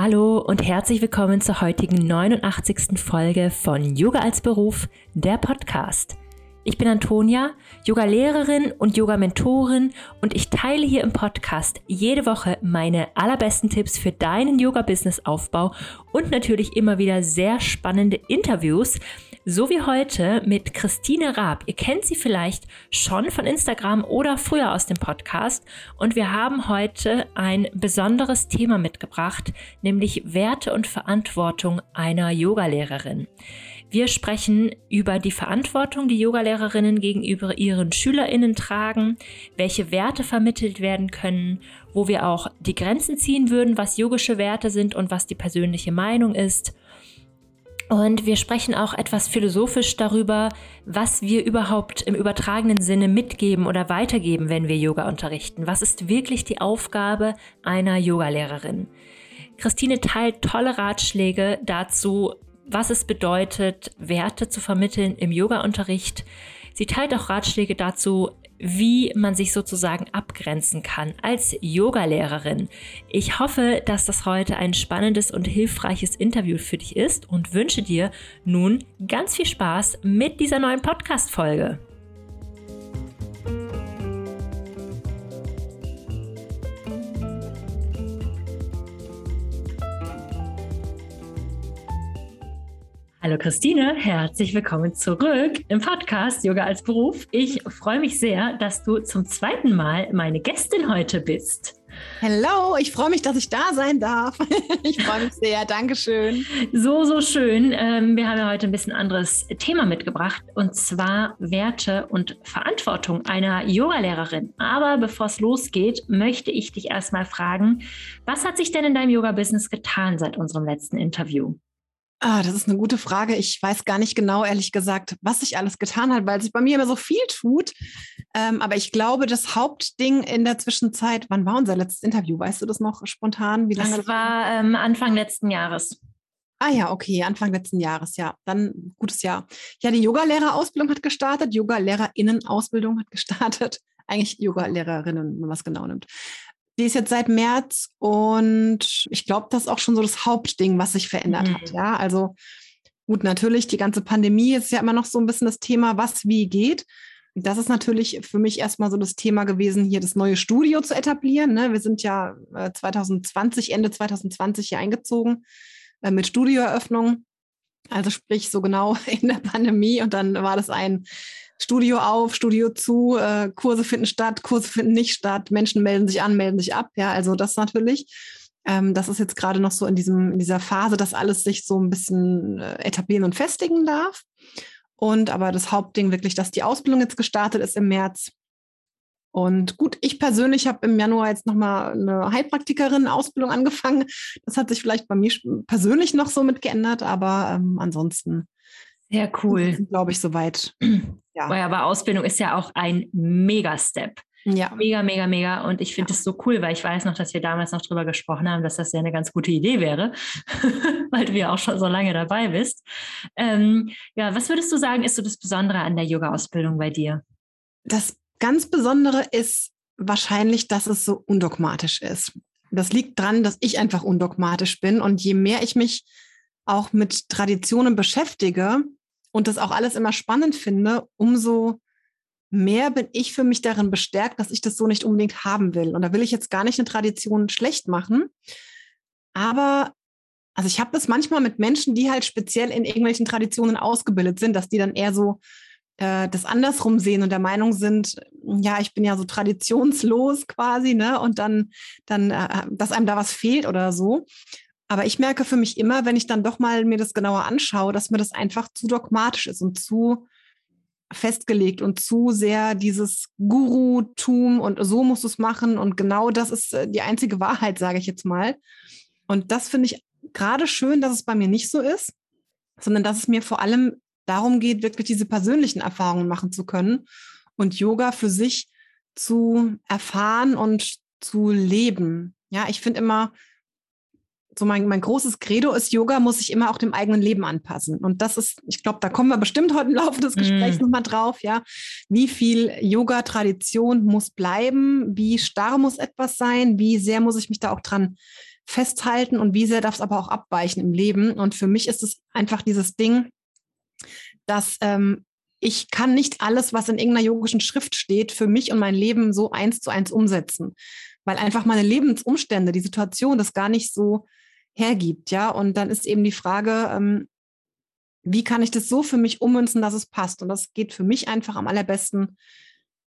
Hallo und herzlich willkommen zur heutigen 89. Folge von Yoga als Beruf, der Podcast. Ich bin Antonia, Yoga-Lehrerin und Yoga-Mentorin und ich teile hier im Podcast jede Woche meine allerbesten Tipps für deinen Yoga-Business-Aufbau und natürlich immer wieder sehr spannende Interviews, so wie heute mit Christine Raab. Ihr kennt sie vielleicht schon von Instagram oder früher aus dem Podcast. Und wir haben heute ein besonderes Thema mitgebracht, nämlich Werte und Verantwortung einer Yogalehrerin. Wir sprechen über die Verantwortung, die Yogalehrerinnen gegenüber ihren SchülerInnen tragen, welche Werte vermittelt werden können, wo wir auch die Grenzen ziehen würden, was yogische Werte sind und was die persönliche Meinung ist und wir sprechen auch etwas philosophisch darüber, was wir überhaupt im übertragenen Sinne mitgeben oder weitergeben, wenn wir Yoga unterrichten. Was ist wirklich die Aufgabe einer Yogalehrerin? Christine teilt tolle Ratschläge dazu, was es bedeutet, Werte zu vermitteln im Yoga-Unterricht. Sie teilt auch Ratschläge dazu, wie man sich sozusagen abgrenzen kann als Yogalehrerin. Ich hoffe, dass das heute ein spannendes und hilfreiches Interview für dich ist und wünsche dir nun ganz viel Spaß mit dieser neuen Podcast-Folge. Hallo Christine, herzlich willkommen zurück im Podcast Yoga als Beruf. Ich freue mich sehr, dass du zum zweiten Mal meine Gästin heute bist. Hallo, ich freue mich, dass ich da sein darf. Ich freue mich sehr. Dankeschön. So, so schön. Ähm, wir haben ja heute ein bisschen anderes Thema mitgebracht und zwar Werte und Verantwortung einer Yogalehrerin. Aber bevor es losgeht, möchte ich dich erstmal fragen, was hat sich denn in deinem Yoga-Business getan seit unserem letzten Interview? Ah, das ist eine gute Frage. Ich weiß gar nicht genau, ehrlich gesagt, was sich alles getan hat, weil sich bei mir immer so viel tut. Ähm, aber ich glaube, das Hauptding in der Zwischenzeit, wann war unser letztes Interview? Weißt du das noch spontan? Wie lange das, das war ähm, Anfang letzten Jahres. Ah ja, okay, Anfang letzten Jahres, ja. Dann gutes Jahr. Ja, die Yogalehrerausbildung hat gestartet, Yogalehrerinnenausbildung hat gestartet. Eigentlich Yogalehrerinnen, wenn man es genau nimmt. Die ist jetzt seit März und ich glaube, das ist auch schon so das Hauptding, was sich verändert mhm. hat. Ja, also gut, natürlich, die ganze Pandemie ist ja immer noch so ein bisschen das Thema, was wie geht. Das ist natürlich für mich erstmal so das Thema gewesen, hier das neue Studio zu etablieren. Ne? Wir sind ja 2020, äh, Ende 2020 hier eingezogen äh, mit Studioeröffnung. Also sprich so genau in der Pandemie. Und dann war das ein Studio auf, Studio zu, äh, Kurse finden statt, Kurse finden nicht statt, Menschen melden sich an, melden sich ab. Ja, also das natürlich. Ähm, das ist jetzt gerade noch so in, diesem, in dieser Phase, dass alles sich so ein bisschen äh, etablieren und festigen darf. Und aber das Hauptding wirklich, dass die Ausbildung jetzt gestartet ist im März. Und gut, ich persönlich habe im Januar jetzt nochmal eine Heilpraktikerin-Ausbildung angefangen. Das hat sich vielleicht bei mir persönlich noch so mit geändert, aber ähm, ansonsten sehr cool. Glaube ich, soweit. Ja. Aber Ausbildung ist ja auch ein Mega-Step. Ja. Mega, mega, mega. Und ich finde es ja. so cool, weil ich weiß noch, dass wir damals noch drüber gesprochen haben, dass das ja eine ganz gute Idee wäre, weil du ja auch schon so lange dabei bist. Ähm, ja, was würdest du sagen, ist so das Besondere an der Yoga-Ausbildung bei dir? Das ganz Besondere ist wahrscheinlich, dass es so undogmatisch ist. Das liegt daran, dass ich einfach undogmatisch bin. Und je mehr ich mich auch mit Traditionen beschäftige, und das auch alles immer spannend finde, umso mehr bin ich für mich darin bestärkt, dass ich das so nicht unbedingt haben will. Und da will ich jetzt gar nicht eine Tradition schlecht machen. Aber also ich habe das manchmal mit Menschen, die halt speziell in irgendwelchen Traditionen ausgebildet sind, dass die dann eher so äh, das andersrum sehen und der Meinung sind, ja, ich bin ja so traditionslos quasi, ne? Und dann, dann, äh, dass einem da was fehlt oder so. Aber ich merke für mich immer, wenn ich dann doch mal mir das genauer anschaue, dass mir das einfach zu dogmatisch ist und zu festgelegt und zu sehr dieses Guru-Tum und so musst du es machen und genau das ist äh, die einzige Wahrheit, sage ich jetzt mal. Und das finde ich gerade schön, dass es bei mir nicht so ist, sondern dass es mir vor allem darum geht, wirklich diese persönlichen Erfahrungen machen zu können und Yoga für sich zu erfahren und zu leben. Ja, ich finde immer, so mein, mein großes Credo ist, Yoga muss sich immer auch dem eigenen Leben anpassen. Und das ist, ich glaube, da kommen wir bestimmt heute im Laufe des Gesprächs mm. nochmal drauf, ja. Wie viel Yoga-Tradition muss bleiben? Wie starr muss etwas sein? Wie sehr muss ich mich da auch dran festhalten und wie sehr darf es aber auch abweichen im Leben. Und für mich ist es einfach dieses Ding, dass ähm, ich kann nicht alles, was in irgendeiner yogischen Schrift steht, für mich und mein Leben so eins zu eins umsetzen, weil einfach meine Lebensumstände, die Situation das gar nicht so hergibt, ja. Und dann ist eben die Frage, ähm, wie kann ich das so für mich ummünzen, dass es passt? Und das geht für mich einfach am allerbesten,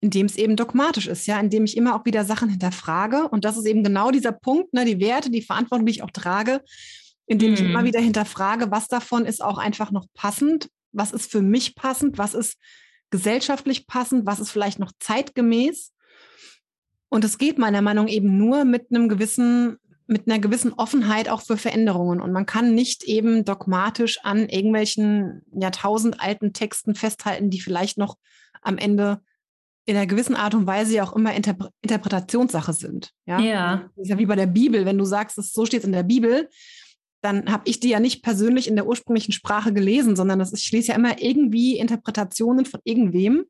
indem es eben dogmatisch ist, ja, indem ich immer auch wieder Sachen hinterfrage. Und das ist eben genau dieser Punkt, ne, die Werte, die Verantwortung, die ich auch trage, indem mm. ich immer mhm. wieder hinterfrage, was davon ist auch einfach noch passend, was ist für mich passend, was ist gesellschaftlich passend, was ist vielleicht noch zeitgemäß. Und es geht meiner Meinung nach eben nur mit einem gewissen, mit einer gewissen Offenheit auch für Veränderungen. Und man kann nicht eben dogmatisch an irgendwelchen jahrtausendalten Texten festhalten, die vielleicht noch am Ende in einer gewissen Art und Weise ja auch immer Interpre Interpretationssache sind. Ja? ja. Das ist ja wie bei der Bibel. Wenn du sagst, dass so steht es in der Bibel, dann habe ich die ja nicht persönlich in der ursprünglichen Sprache gelesen, sondern das, ich lese ja immer irgendwie Interpretationen von irgendwem.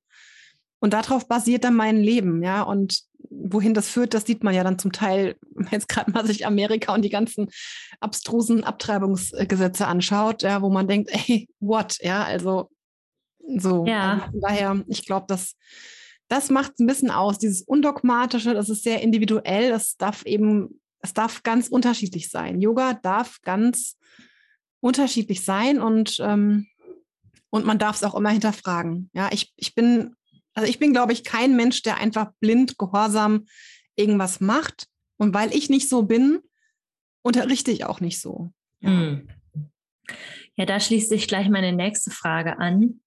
Und darauf basiert dann mein Leben, ja. Und wohin das führt, das sieht man ja dann zum Teil, jetzt gerade mal sich Amerika und die ganzen abstrusen Abtreibungsgesetze anschaut, ja, wo man denkt, ey, what, ja, also so. Ja. Also daher, ich glaube, dass das macht es ein bisschen aus, dieses Undogmatische, das ist sehr individuell, das darf eben es darf ganz unterschiedlich sein. Yoga darf ganz unterschiedlich sein und, ähm, und man darf es auch immer hinterfragen. Ja, ich, ich bin, also ich bin, glaube ich, kein Mensch, der einfach blind, gehorsam irgendwas macht. Und weil ich nicht so bin, unterrichte ich auch nicht so. Ja. Hm. ja, da schließt sich gleich meine nächste Frage an.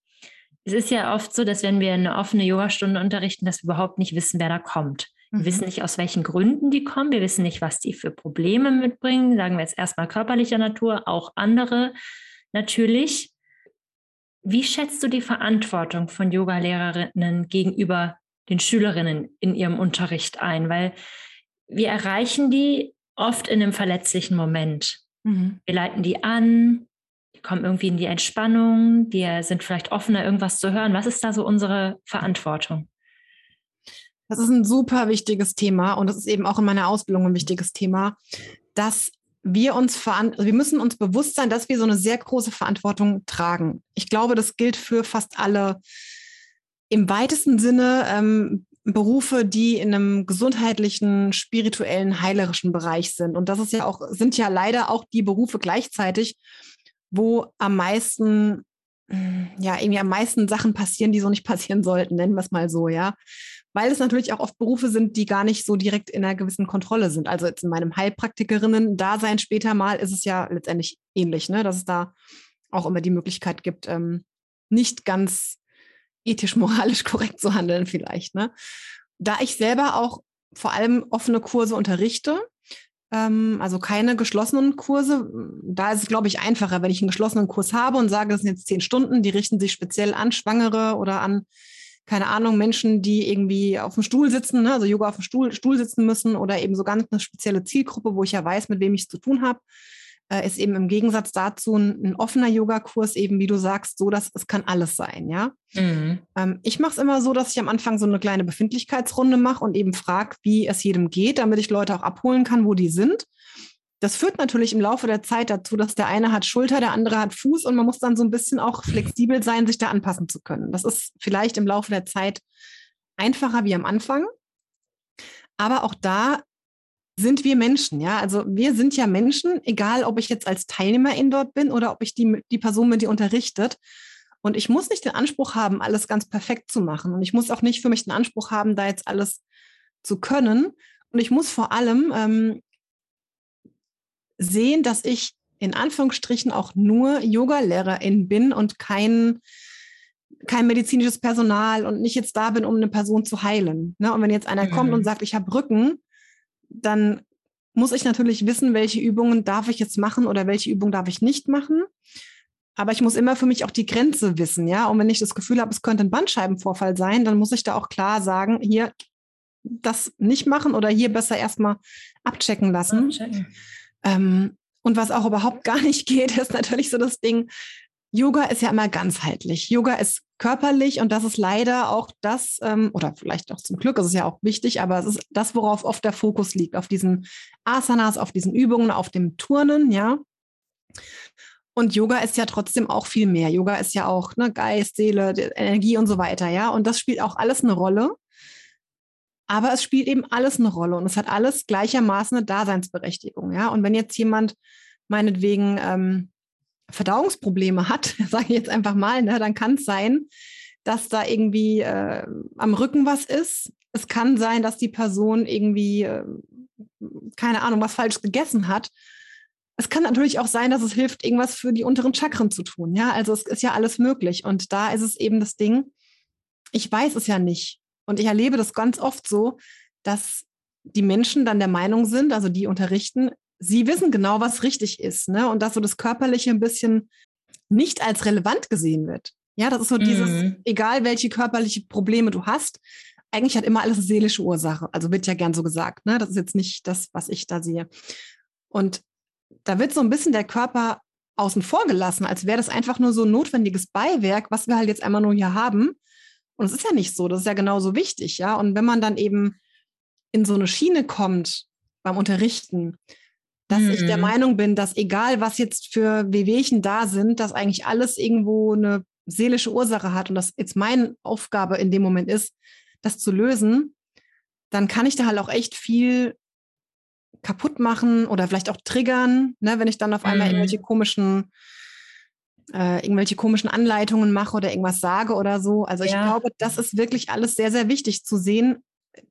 Es ist ja oft so, dass wenn wir eine offene Yogastunde unterrichten, dass wir überhaupt nicht wissen, wer da kommt. Wir mhm. wissen nicht, aus welchen Gründen die kommen. Wir wissen nicht, was die für Probleme mitbringen. Sagen wir jetzt erstmal körperlicher Natur, auch andere natürlich. Wie schätzt du die Verantwortung von Yogalehrerinnen gegenüber den Schülerinnen in ihrem Unterricht ein? Weil wir erreichen die oft in einem verletzlichen Moment. Mhm. Wir leiten die an, die kommen irgendwie in die Entspannung, die sind vielleicht offener, irgendwas zu hören. Was ist da so unsere Verantwortung? Das ist ein super wichtiges Thema und das ist eben auch in meiner Ausbildung ein wichtiges Thema, dass wir uns also wir müssen uns bewusst sein, dass wir so eine sehr große Verantwortung tragen. Ich glaube, das gilt für fast alle im weitesten Sinne ähm, Berufe, die in einem gesundheitlichen, spirituellen, heilerischen Bereich sind. Und das ist ja auch, sind ja leider auch die Berufe gleichzeitig, wo am meisten, ja, irgendwie am meisten Sachen passieren, die so nicht passieren sollten, nennen wir es mal so, ja weil es natürlich auch oft Berufe sind, die gar nicht so direkt in einer gewissen Kontrolle sind. Also jetzt in meinem Heilpraktikerinnen-Dasein später mal ist es ja letztendlich ähnlich, ne? dass es da auch immer die Möglichkeit gibt, ähm, nicht ganz ethisch-moralisch korrekt zu handeln vielleicht. Ne? Da ich selber auch vor allem offene Kurse unterrichte, ähm, also keine geschlossenen Kurse, da ist es, glaube ich, einfacher, wenn ich einen geschlossenen Kurs habe und sage, das sind jetzt zehn Stunden, die richten sich speziell an Schwangere oder an keine Ahnung, Menschen, die irgendwie auf dem Stuhl sitzen, ne, also Yoga auf dem Stuhl, Stuhl sitzen müssen oder eben so ganz eine spezielle Zielgruppe, wo ich ja weiß, mit wem ich es zu tun habe, äh, ist eben im Gegensatz dazu ein, ein offener Yogakurs eben, wie du sagst, so, dass es kann alles sein, ja. Mhm. Ähm, ich mache es immer so, dass ich am Anfang so eine kleine Befindlichkeitsrunde mache und eben frage, wie es jedem geht, damit ich Leute auch abholen kann, wo die sind. Das führt natürlich im Laufe der Zeit dazu, dass der eine hat Schulter, der andere hat Fuß und man muss dann so ein bisschen auch flexibel sein, sich da anpassen zu können. Das ist vielleicht im Laufe der Zeit einfacher wie am Anfang. Aber auch da sind wir Menschen, ja. Also wir sind ja Menschen, egal ob ich jetzt als Teilnehmerin dort bin oder ob ich die, die Person bin, die unterrichtet. Und ich muss nicht den Anspruch haben, alles ganz perfekt zu machen. Und ich muss auch nicht für mich den Anspruch haben, da jetzt alles zu können. Und ich muss vor allem ähm, sehen, dass ich in Anführungsstrichen auch nur Yoga-Lehrerin bin und kein, kein medizinisches Personal und nicht jetzt da bin, um eine Person zu heilen. Ne? Und wenn jetzt einer mhm. kommt und mhm. sagt, ich habe Rücken, dann muss ich natürlich wissen, welche Übungen darf ich jetzt machen oder welche Übungen darf ich nicht machen. Aber ich muss immer für mich auch die Grenze wissen, ja. Und wenn ich das Gefühl habe, es könnte ein Bandscheibenvorfall sein, dann muss ich da auch klar sagen, hier das nicht machen oder hier besser erstmal abchecken lassen. Abchecken. Ähm, und was auch überhaupt gar nicht geht, ist natürlich so das Ding, Yoga ist ja immer ganzheitlich. Yoga ist körperlich und das ist leider auch das, ähm, oder vielleicht auch zum Glück, ist es ja auch wichtig, aber es ist das, worauf oft der Fokus liegt, auf diesen Asanas, auf diesen Übungen, auf dem Turnen, ja. Und Yoga ist ja trotzdem auch viel mehr. Yoga ist ja auch ne, Geist, Seele, Energie und so weiter, ja. Und das spielt auch alles eine Rolle. Aber es spielt eben alles eine Rolle und es hat alles gleichermaßen eine Daseinsberechtigung, ja. Und wenn jetzt jemand meinetwegen ähm, Verdauungsprobleme hat, sage ich jetzt einfach mal, ne, dann kann es sein, dass da irgendwie äh, am Rücken was ist. Es kann sein, dass die Person irgendwie, äh, keine Ahnung, was falsch gegessen hat. Es kann natürlich auch sein, dass es hilft, irgendwas für die unteren Chakren zu tun. Ja, also es ist ja alles möglich. Und da ist es eben das Ding, ich weiß es ja nicht. Und ich erlebe das ganz oft so, dass die Menschen dann der Meinung sind, also die unterrichten, sie wissen genau, was richtig ist, ne? Und dass so das Körperliche ein bisschen nicht als relevant gesehen wird. Ja, das ist so dieses, mhm. egal welche körperliche Probleme du hast, eigentlich hat immer alles eine seelische Ursache. Also wird ja gern so gesagt, ne? Das ist jetzt nicht das, was ich da sehe. Und da wird so ein bisschen der Körper außen vor gelassen, als wäre das einfach nur so ein notwendiges Beiwerk, was wir halt jetzt einmal nur hier haben. Und es ist ja nicht so, das ist ja genauso wichtig, ja. Und wenn man dann eben in so eine Schiene kommt beim Unterrichten, dass mhm. ich der mhm. Meinung bin, dass egal was jetzt für Wehwehchen da sind, dass eigentlich alles irgendwo eine seelische Ursache hat und dass jetzt meine Aufgabe in dem Moment ist, das zu lösen, dann kann ich da halt auch echt viel kaputt machen oder vielleicht auch triggern, ne, wenn ich dann auf einmal mhm. irgendwelche komischen äh, irgendwelche komischen Anleitungen mache oder irgendwas sage oder so. Also ich glaube, das ist wirklich alles sehr, sehr wichtig zu sehen.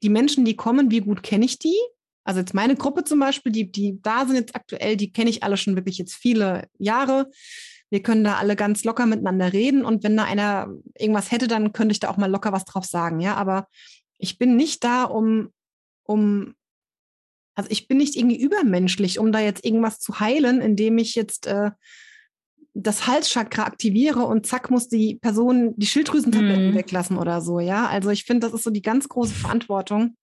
Die Menschen, die kommen, wie gut kenne ich die? Also jetzt meine Gruppe zum Beispiel, die, die da sind jetzt aktuell, die kenne ich alle schon wirklich jetzt viele Jahre. Wir können da alle ganz locker miteinander reden und wenn da einer irgendwas hätte, dann könnte ich da auch mal locker was drauf sagen, ja. Aber ich bin nicht da, um, um, also ich bin nicht irgendwie übermenschlich, um da jetzt irgendwas zu heilen, indem ich jetzt äh, das Halschakra aktiviere und zack muss die Person die Schilddrüsentabletten mhm. weglassen oder so, ja. Also ich finde, das ist so die ganz große Verantwortung.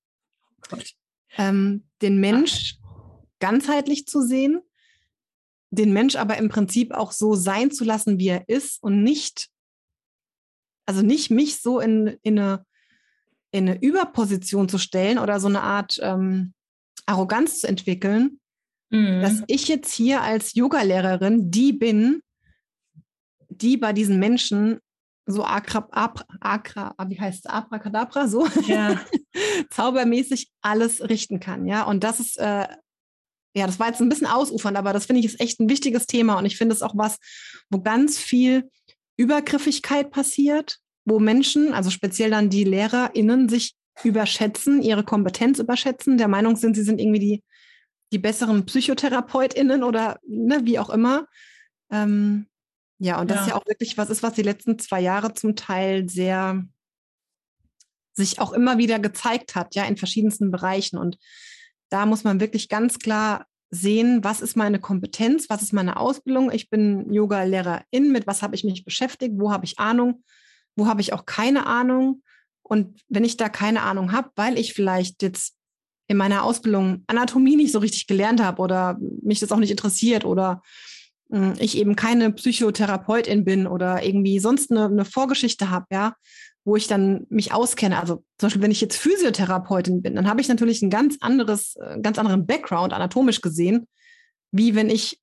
Ähm, den Mensch ganzheitlich zu sehen, den Mensch aber im Prinzip auch so sein zu lassen, wie er ist und nicht, also nicht mich so in, in, eine, in eine Überposition zu stellen oder so eine Art ähm, Arroganz zu entwickeln, mhm. dass ich jetzt hier als Yogalehrerin die bin, die bei diesen Menschen so Akra, Abra, Akra, wie heißt es, Abracadabra, so ja. zaubermäßig alles richten kann, ja. Und das ist, äh, ja, das war jetzt ein bisschen ausufern, aber das finde ich ist echt ein wichtiges Thema und ich finde es auch was, wo ganz viel Übergriffigkeit passiert, wo Menschen, also speziell dann die LehrerInnen, sich überschätzen, ihre Kompetenz überschätzen, der Meinung sind, sie sind irgendwie die, die besseren PsychotherapeutInnen oder ne, wie auch immer. Ähm, ja, und das ja. ist ja auch wirklich was ist, was die letzten zwei Jahre zum Teil sehr sich auch immer wieder gezeigt hat, ja, in verschiedensten Bereichen. Und da muss man wirklich ganz klar sehen, was ist meine Kompetenz, was ist meine Ausbildung. Ich bin Yoga-Lehrerin, mit was habe ich mich beschäftigt, wo habe ich Ahnung, wo habe ich auch keine Ahnung. Und wenn ich da keine Ahnung habe, weil ich vielleicht jetzt in meiner Ausbildung Anatomie nicht so richtig gelernt habe oder mich das auch nicht interessiert oder ich eben keine Psychotherapeutin bin oder irgendwie sonst eine, eine Vorgeschichte habe, ja, wo ich dann mich auskenne. Also zum Beispiel, wenn ich jetzt Physiotherapeutin bin, dann habe ich natürlich ein ganz anderes, äh, ganz anderen Background anatomisch gesehen, wie wenn ich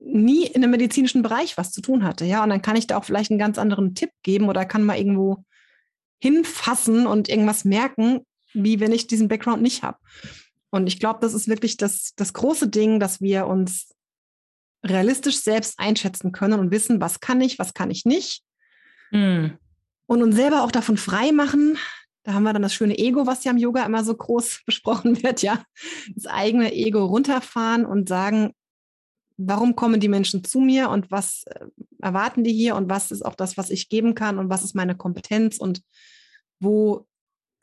nie in einem medizinischen Bereich was zu tun hatte, ja. Und dann kann ich da auch vielleicht einen ganz anderen Tipp geben oder kann mal irgendwo hinfassen und irgendwas merken, wie wenn ich diesen Background nicht habe. Und ich glaube, das ist wirklich das, das große Ding, dass wir uns realistisch selbst einschätzen können und wissen, was kann ich, was kann ich nicht. Mhm. Und uns selber auch davon frei machen. Da haben wir dann das schöne Ego, was ja im Yoga immer so groß besprochen wird, ja. Das eigene Ego runterfahren und sagen, warum kommen die Menschen zu mir und was äh, erwarten die hier und was ist auch das, was ich geben kann und was ist meine Kompetenz und wo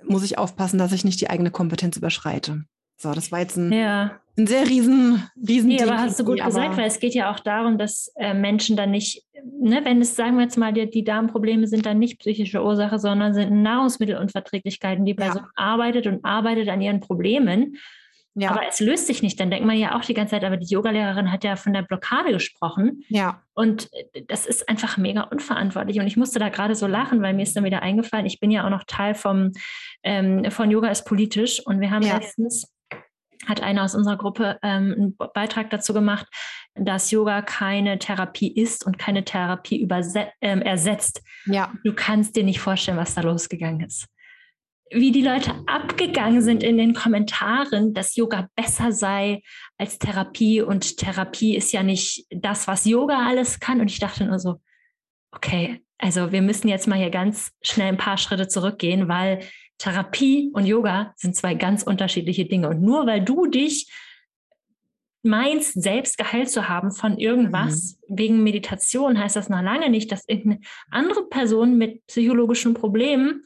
muss ich aufpassen, dass ich nicht die eigene Kompetenz überschreite. So, das war jetzt ein, ja. ein sehr riesen, riesen Nee, aber hast du gut gesagt, weil es geht ja auch darum, dass äh, Menschen dann nicht, ne, wenn es, sagen wir jetzt mal, die, die Darmprobleme sind dann nicht psychische Ursache, sondern sind Nahrungsmittelunverträglichkeiten. Die Person ja. arbeitet und arbeitet an ihren Problemen. Ja. Aber es löst sich nicht. Dann denkt man ja auch die ganze Zeit, aber die Yogalehrerin hat ja von der Blockade gesprochen. Ja. Und äh, das ist einfach mega unverantwortlich. Und ich musste da gerade so lachen, weil mir ist dann wieder eingefallen, ich bin ja auch noch Teil vom, ähm, von Yoga ist politisch. Und wir haben ja. letztens hat einer aus unserer Gruppe ähm, einen Beitrag dazu gemacht, dass Yoga keine Therapie ist und keine Therapie ähm, ersetzt. Ja. Du kannst dir nicht vorstellen, was da losgegangen ist. Wie die Leute abgegangen sind in den Kommentaren, dass Yoga besser sei als Therapie und Therapie ist ja nicht das, was Yoga alles kann. Und ich dachte nur so, okay, also wir müssen jetzt mal hier ganz schnell ein paar Schritte zurückgehen, weil Therapie und Yoga sind zwei ganz unterschiedliche Dinge. Und nur weil du dich meinst, selbst geheilt zu haben von irgendwas mhm. wegen Meditation, heißt das noch lange nicht, dass irgendeine andere Person mit psychologischen Problemen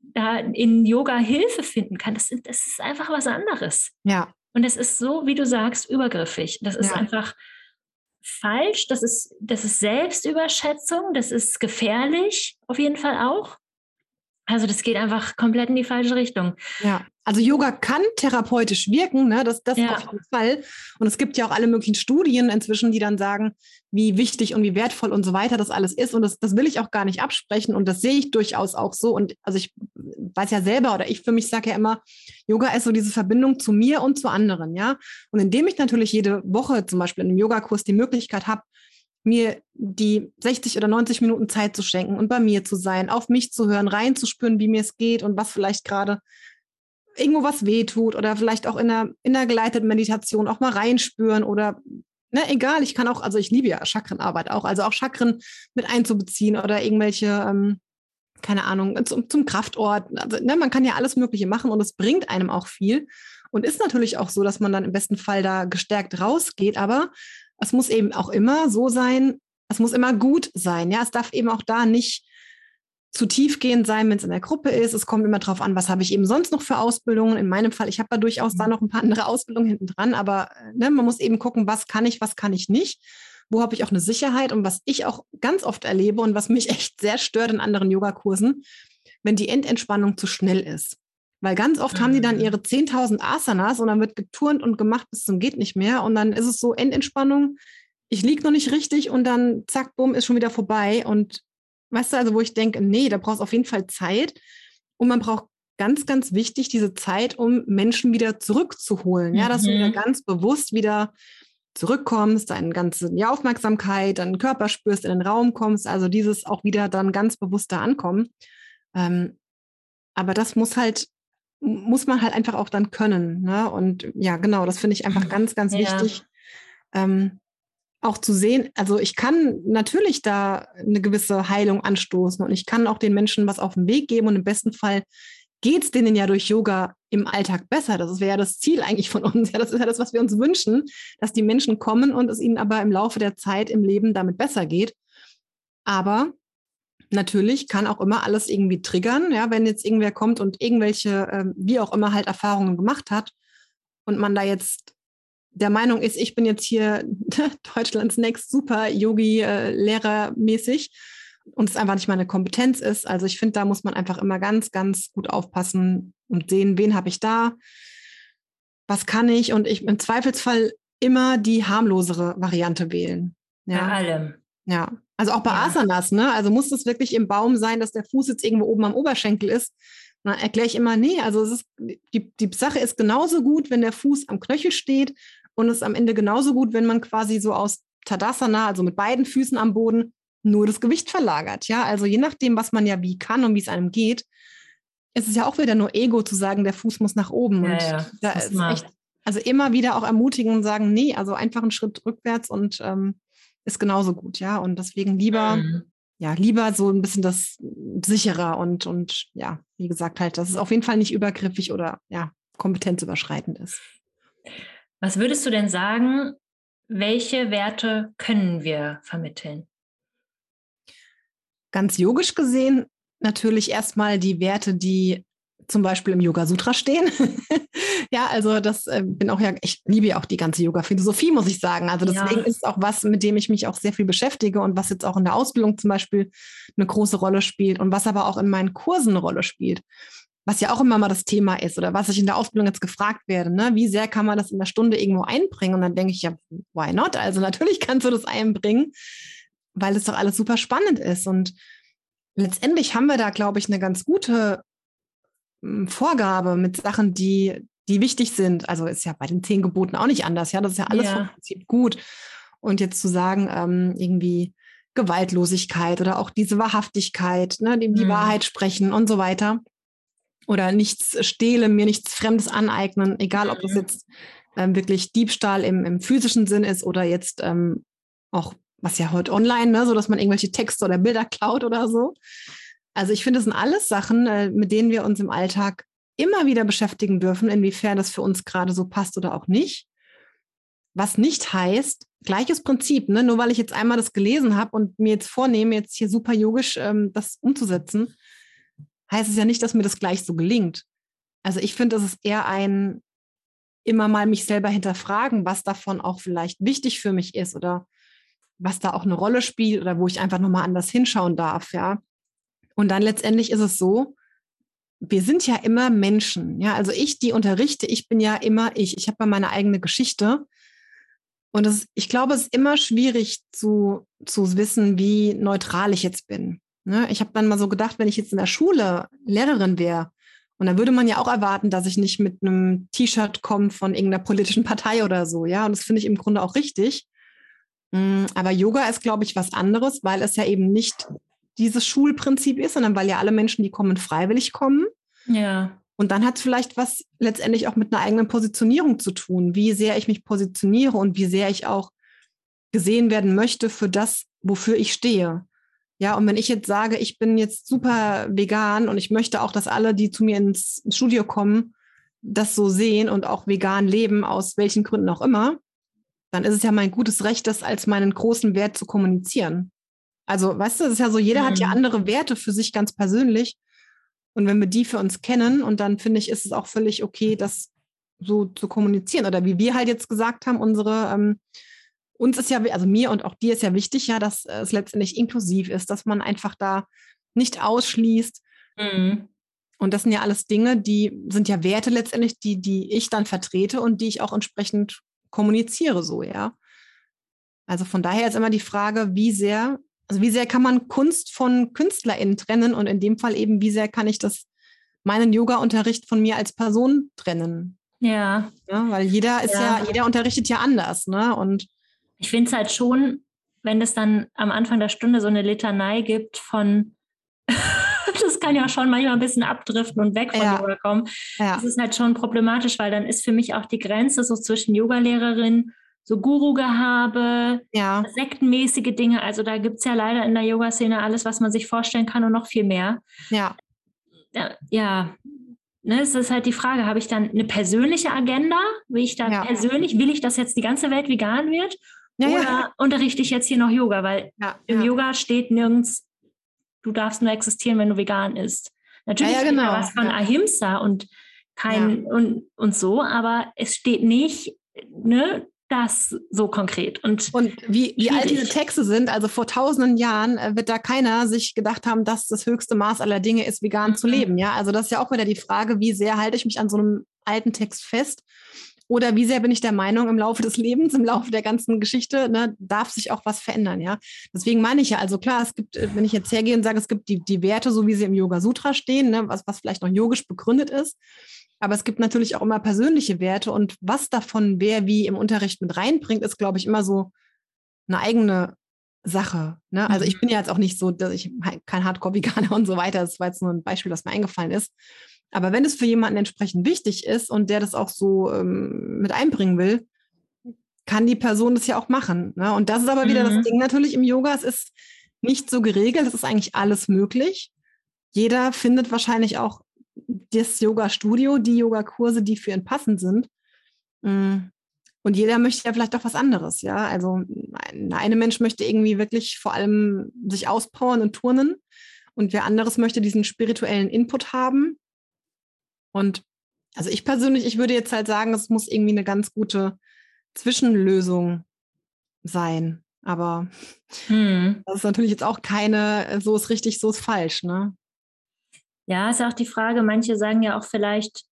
da in Yoga Hilfe finden kann. Das, das ist einfach was anderes. Ja. Und es ist so, wie du sagst, übergriffig. Das ist ja. einfach falsch. Das ist, das ist Selbstüberschätzung. Das ist gefährlich, auf jeden Fall auch. Also das geht einfach komplett in die falsche Richtung. Ja, also Yoga kann therapeutisch wirken, ne? das, das ja. auf jeden Fall. Und es gibt ja auch alle möglichen Studien inzwischen, die dann sagen, wie wichtig und wie wertvoll und so weiter das alles ist. Und das, das will ich auch gar nicht absprechen. Und das sehe ich durchaus auch so. Und also ich weiß ja selber oder ich für mich sage ja immer, Yoga ist so diese Verbindung zu mir und zu anderen, ja. Und indem ich natürlich jede Woche zum Beispiel in einem Yogakurs die Möglichkeit habe, mir die 60 oder 90 Minuten Zeit zu schenken und bei mir zu sein, auf mich zu hören, reinzuspüren, wie mir es geht und was vielleicht gerade irgendwo was wehtut oder vielleicht auch in einer, in einer geleiteten Meditation auch mal reinspüren oder ne, egal, ich kann auch, also ich liebe ja Chakrenarbeit auch, also auch Chakren mit einzubeziehen oder irgendwelche, ähm, keine Ahnung, zum, zum Kraftort. Also, ne, man kann ja alles Mögliche machen und es bringt einem auch viel. Und ist natürlich auch so, dass man dann im besten Fall da gestärkt rausgeht, aber es muss eben auch immer so sein, es muss immer gut sein. Ja, es darf eben auch da nicht zu tiefgehend sein, wenn es in der Gruppe ist. Es kommt immer darauf an, was habe ich eben sonst noch für Ausbildungen. In meinem Fall, ich habe da durchaus da mhm. noch ein paar andere Ausbildungen hinten dran, aber ne, man muss eben gucken, was kann ich, was kann ich nicht. Wo habe ich auch eine Sicherheit und was ich auch ganz oft erlebe und was mich echt sehr stört in anderen Yogakursen, wenn die Endentspannung zu schnell ist. Weil ganz oft haben die dann mhm. ihre 10.000 Asanas und dann wird geturnt und gemacht bis zum geht nicht mehr. Und dann ist es so Endentspannung. Ich liege noch nicht richtig und dann zack, bumm, ist schon wieder vorbei. Und weißt du, also wo ich denke, nee, da brauchst du auf jeden Fall Zeit. Und man braucht ganz, ganz wichtig diese Zeit, um Menschen wieder zurückzuholen. Ja, dass du wieder mhm. ganz bewusst wieder zurückkommst, deine ganze die Aufmerksamkeit, deinen Körper spürst, in den Raum kommst. Also dieses auch wieder dann ganz bewusster ankommen. Ähm, aber das muss halt muss man halt einfach auch dann können. Ne? Und ja, genau, das finde ich einfach ganz, ganz ja. wichtig. Ähm, auch zu sehen, also ich kann natürlich da eine gewisse Heilung anstoßen und ich kann auch den Menschen was auf den Weg geben und im besten Fall geht es denen ja durch Yoga im Alltag besser. Das wäre ja das Ziel eigentlich von uns. Ja, das ist ja das, was wir uns wünschen, dass die Menschen kommen und es ihnen aber im Laufe der Zeit im Leben damit besser geht. Aber natürlich kann auch immer alles irgendwie triggern, ja, wenn jetzt irgendwer kommt und irgendwelche, äh, wie auch immer halt Erfahrungen gemacht hat und man da jetzt der Meinung ist, ich bin jetzt hier Deutschlands Next Super Yogi äh, Lehrer mäßig und es einfach nicht meine Kompetenz ist. Also ich finde, da muss man einfach immer ganz, ganz gut aufpassen und sehen, wen habe ich da, was kann ich und ich im Zweifelsfall immer die harmlosere Variante wählen. Ja, Bei allem. Ja, also auch bei ja. Asanas, ne? Also muss es wirklich im Baum sein, dass der Fuß jetzt irgendwo oben am Oberschenkel ist? Dann erkläre ich immer, nee, also es ist, die, die Sache ist genauso gut, wenn der Fuß am Knöchel steht und es ist am Ende genauso gut, wenn man quasi so aus Tadasana, also mit beiden Füßen am Boden, nur das Gewicht verlagert. Ja, also je nachdem, was man ja wie kann und wie es einem geht, ist es ja auch wieder nur Ego zu sagen, der Fuß muss nach oben. Ja, und ja, da ist echt, also immer wieder auch ermutigen und sagen, nee, also einfach einen Schritt rückwärts und ähm, ist genauso gut, ja. Und deswegen lieber, mhm. ja, lieber so ein bisschen das sicherer und, und ja, wie gesagt, halt, dass es auf jeden Fall nicht übergriffig oder ja, kompetenzüberschreitend ist. Was würdest du denn sagen, welche Werte können wir vermitteln? Ganz yogisch gesehen natürlich erstmal die Werte, die zum Beispiel im Yoga Sutra stehen. ja, also das äh, bin auch ja, ich liebe ja auch die ganze Yoga-Philosophie, muss ich sagen. Also deswegen ja. ist auch was, mit dem ich mich auch sehr viel beschäftige und was jetzt auch in der Ausbildung zum Beispiel eine große Rolle spielt und was aber auch in meinen Kursen eine Rolle spielt. was ja auch immer mal das Thema ist oder was ich in der Ausbildung jetzt gefragt werde, ne? wie sehr kann man das in der Stunde irgendwo einbringen? Und dann denke ich ja, why not? Also natürlich kannst du das einbringen, weil es doch alles super spannend ist. Und letztendlich haben wir da, glaube ich, eine ganz gute Vorgabe mit Sachen, die, die wichtig sind. Also ist ja bei den zehn Geboten auch nicht anders. Ja, das ist ja alles ja. vom Prinzip gut. Und jetzt zu sagen, ähm, irgendwie Gewaltlosigkeit oder auch diese Wahrhaftigkeit, ne, die, die mhm. Wahrheit sprechen und so weiter oder nichts stehlen, mir nichts Fremdes aneignen, egal ob das mhm. jetzt ähm, wirklich Diebstahl im, im, physischen Sinn ist oder jetzt ähm, auch, was ja heute online, ne, so dass man irgendwelche Texte oder Bilder klaut oder so. Also ich finde, das sind alles Sachen, äh, mit denen wir uns im Alltag immer wieder beschäftigen dürfen, inwiefern das für uns gerade so passt oder auch nicht. Was nicht heißt, gleiches Prinzip, ne? nur weil ich jetzt einmal das gelesen habe und mir jetzt vornehme, jetzt hier super yogisch ähm, das umzusetzen, heißt es ja nicht, dass mir das gleich so gelingt. Also ich finde, es ist eher ein immer mal mich selber hinterfragen, was davon auch vielleicht wichtig für mich ist oder was da auch eine Rolle spielt oder wo ich einfach nochmal anders hinschauen darf, ja. Und dann letztendlich ist es so, wir sind ja immer Menschen, ja. Also ich, die unterrichte, ich bin ja immer ich. Ich habe ja meine eigene Geschichte. Und das, ich glaube, es ist immer schwierig zu, zu wissen, wie neutral ich jetzt bin. Ne? Ich habe dann mal so gedacht, wenn ich jetzt in der Schule Lehrerin wäre, und dann würde man ja auch erwarten, dass ich nicht mit einem T-Shirt komme von irgendeiner politischen Partei oder so, ja. Und das finde ich im Grunde auch richtig. Mm, aber Yoga ist, glaube ich, was anderes, weil es ja eben nicht dieses Schulprinzip ist, sondern weil ja alle Menschen, die kommen, freiwillig kommen. Ja. Und dann hat es vielleicht was letztendlich auch mit einer eigenen Positionierung zu tun, wie sehr ich mich positioniere und wie sehr ich auch gesehen werden möchte für das, wofür ich stehe. Ja, und wenn ich jetzt sage, ich bin jetzt super vegan und ich möchte auch, dass alle, die zu mir ins, Studio kommen, das so sehen und auch vegan leben, aus welchen Gründen auch immer, dann ist es ja mein gutes Recht, das als meinen großen Wert zu kommunizieren. Also, weißt du, es ist ja so, jeder mhm. hat ja mhm. andere Werte für sich ganz persönlich. Und wenn wir die für uns kennen, und dann finde ich, ist es auch völlig okay, das so zu kommunizieren. Oder wie wir halt jetzt gesagt haben, unsere ähm, uns ist ja, also mir und auch dir ist ja wichtig, ja, dass es letztendlich inklusiv ist, dass man einfach da nicht ausschließt. Mhm. Und das sind ja alles Dinge, die sind ja Werte letztendlich, die, die ich dann vertrete und die ich auch entsprechend kommuniziere, so, ja. Also von daher ist immer die Frage, wie sehr, also wie sehr kann man Kunst von KünstlerInnen trennen und in dem Fall eben, wie sehr kann ich das, meinen Yoga-Unterricht von mir als Person trennen? Ja. ja weil jeder ist ja. ja, jeder unterrichtet ja anders, ne? Und ich finde es halt schon, wenn es dann am Anfang der Stunde so eine Litanei gibt von, das kann ja schon manchmal ein bisschen abdriften und weg von ja. Yoga kommen. Ja. Das ist halt schon problematisch, weil dann ist für mich auch die Grenze so zwischen Yogalehrerin, so Guru-Gehabe, ja. sektenmäßige Dinge. Also da gibt es ja leider in der Yoga-Szene alles, was man sich vorstellen kann und noch viel mehr. Ja. Ja, Ne, es ist halt die Frage, habe ich dann eine persönliche Agenda? Will ich da ja. persönlich, will ich, dass jetzt die ganze Welt vegan wird? Ja, Oder unterrichte ich jetzt hier noch Yoga? Weil im Yoga steht nirgends, du darfst nur existieren, wenn du vegan isst. Natürlich ja, ja, genau. was von Ahimsa und kein und, und so, aber es steht nicht, ne, das so konkret. Und, und wie, wie alt diese Texte sind, also vor tausenden Jahren äh, wird da keiner sich gedacht haben, dass das höchste Maß aller Dinge ist, vegan mhm. zu leben. Ja, also das ist ja auch wieder die Frage, wie sehr halte ich mich an so einem alten Text fest oder wie sehr bin ich der Meinung, im Laufe des Lebens, im Laufe der ganzen Geschichte, ne, darf sich auch was verändern, ja. Deswegen meine ich ja, also klar, es gibt, äh, wenn ich jetzt hergehe und sage, es gibt die, die Werte, so wie sie im Yoga Sutra stehen, ne, was, was vielleicht noch yogisch begründet ist. Aber es gibt natürlich auch immer persönliche Werte und was davon wer wie im Unterricht mit reinbringt, ist, glaube ich, immer so eine eigene Sache. Ne? Also ich mhm. bin ja jetzt auch nicht so, dass ich kein Hardcore-Veganer und so weiter. Das war jetzt nur ein Beispiel, das mir eingefallen ist. Aber wenn es für jemanden entsprechend wichtig ist und der das auch so ähm, mit einbringen will, kann die Person das ja auch machen. Ne? Und das ist aber wieder mhm. das Ding natürlich im Yoga. Es ist nicht so geregelt, es ist eigentlich alles möglich. Jeder findet wahrscheinlich auch das Yoga-Studio, die Yogakurse, die für ihn passend sind. Mm. Und jeder möchte ja vielleicht auch was anderes, ja. Also der eine Mensch möchte irgendwie wirklich vor allem sich auspowern und turnen und wer anderes möchte diesen spirituellen Input haben. Und also ich persönlich, ich würde jetzt halt sagen, es muss irgendwie eine ganz gute Zwischenlösung sein. Aber hm. das ist natürlich jetzt auch keine, so ist richtig, so ist falsch, ne? Ja, ist auch die Frage, manche sagen ja auch vielleicht,